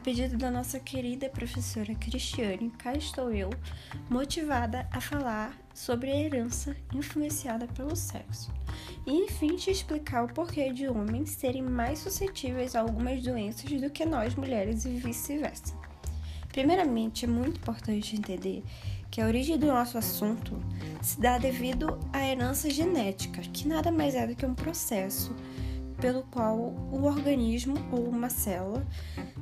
pedido da nossa querida professora Cristiane, cá estou eu, motivada a falar sobre a herança influenciada pelo sexo. E enfim te explicar o porquê de homens serem mais suscetíveis a algumas doenças do que nós mulheres e vice-versa. Primeiramente, é muito importante entender que a origem do nosso assunto se dá devido à herança genética, que nada mais é do que um processo pelo qual o organismo ou uma célula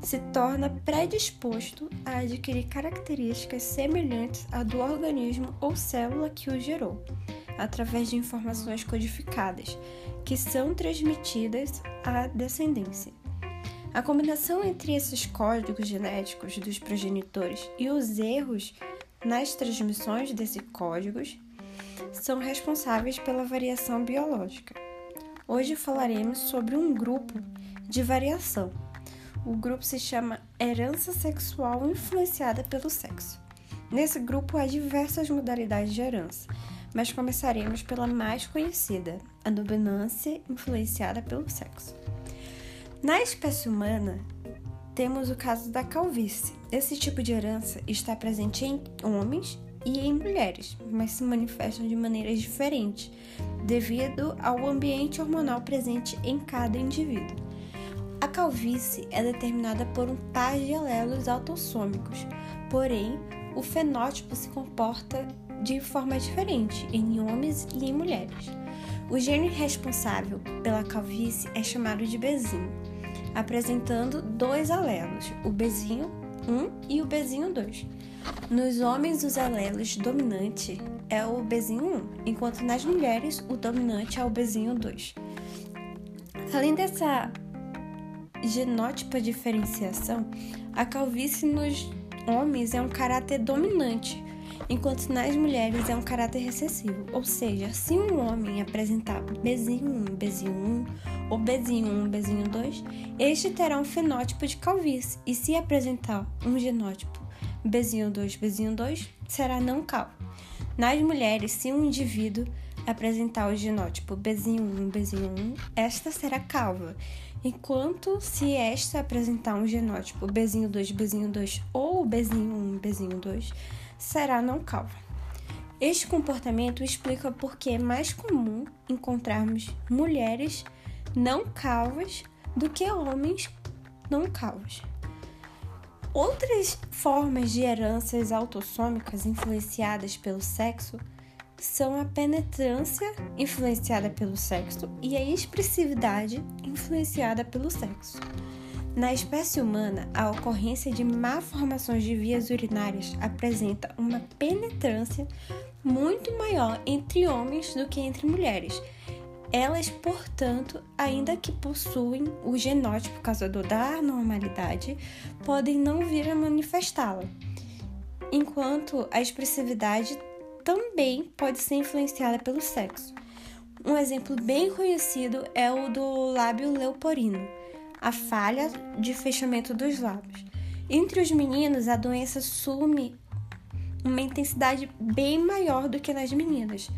se torna predisposto a adquirir características semelhantes à do organismo ou célula que o gerou, através de informações codificadas, que são transmitidas à descendência. A combinação entre esses códigos genéticos dos progenitores e os erros nas transmissões desses códigos são responsáveis pela variação biológica. Hoje falaremos sobre um grupo de variação. O grupo se chama herança sexual influenciada pelo sexo. Nesse grupo há diversas modalidades de herança, mas começaremos pela mais conhecida, a dominância influenciada pelo sexo. Na espécie humana, temos o caso da calvície. Esse tipo de herança está presente em homens e em mulheres, mas se manifestam de maneiras diferentes, devido ao ambiente hormonal presente em cada indivíduo. A calvície é determinada por um par de alelos autossômicos, porém, o fenótipo se comporta de forma diferente em homens e em mulheres. O gene responsável pela calvície é chamado de bezinho, apresentando dois alelos, o bezinho 1 e o bezinho 2. Nos homens, os alelos dominante é o bezinho 1, enquanto nas mulheres, o dominante é o bezinho 2. Além dessa genótipa diferenciação, a calvície nos homens é um caráter dominante, enquanto nas mulheres é um caráter recessivo. Ou seja, se um homem apresentar bezinho 1, bezinho 1 ou bezinho 1, bezinho 2, este terá um fenótipo de calvície, e se apresentar um genótipo bezinho 2, bezinho 2, será não calvo. Nas mulheres, se um indivíduo apresentar o genótipo bezinho 1, bezinho 1, esta será calva. Enquanto se esta apresentar um genótipo bezinho 2, bezinho 2 ou bezinho 1, bezinho 2, será não calva. Este comportamento explica por que é mais comum encontrarmos mulheres não calvas do que homens não calvos. Outras formas de heranças autossômicas influenciadas pelo sexo são a penetrância influenciada pelo sexo e a expressividade influenciada pelo sexo. Na espécie humana, a ocorrência de malformações de vias urinárias apresenta uma penetrância muito maior entre homens do que entre mulheres. Elas, portanto, ainda que possuem o genótipo causador da anormalidade, podem não vir a manifestá-la, enquanto a expressividade também pode ser influenciada pelo sexo. Um exemplo bem conhecido é o do lábio leoporino a falha de fechamento dos lábios. Entre os meninos, a doença assume uma intensidade bem maior do que nas meninas,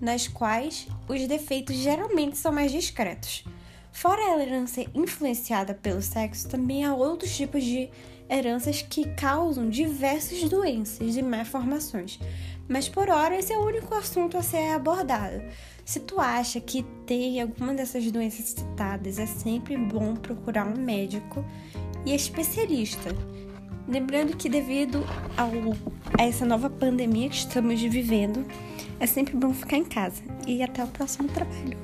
nas quais os defeitos geralmente são mais discretos. Fora a herança influenciada pelo sexo, também há outros tipos de heranças que causam diversas doenças e malformações. Mas por hora esse é o único assunto a ser abordado. Se tu acha que tem alguma dessas doenças citadas, é sempre bom procurar um médico e especialista. Lembrando que devido ao, a essa nova pandemia que estamos vivendo, é sempre bom ficar em casa. E até o próximo trabalho.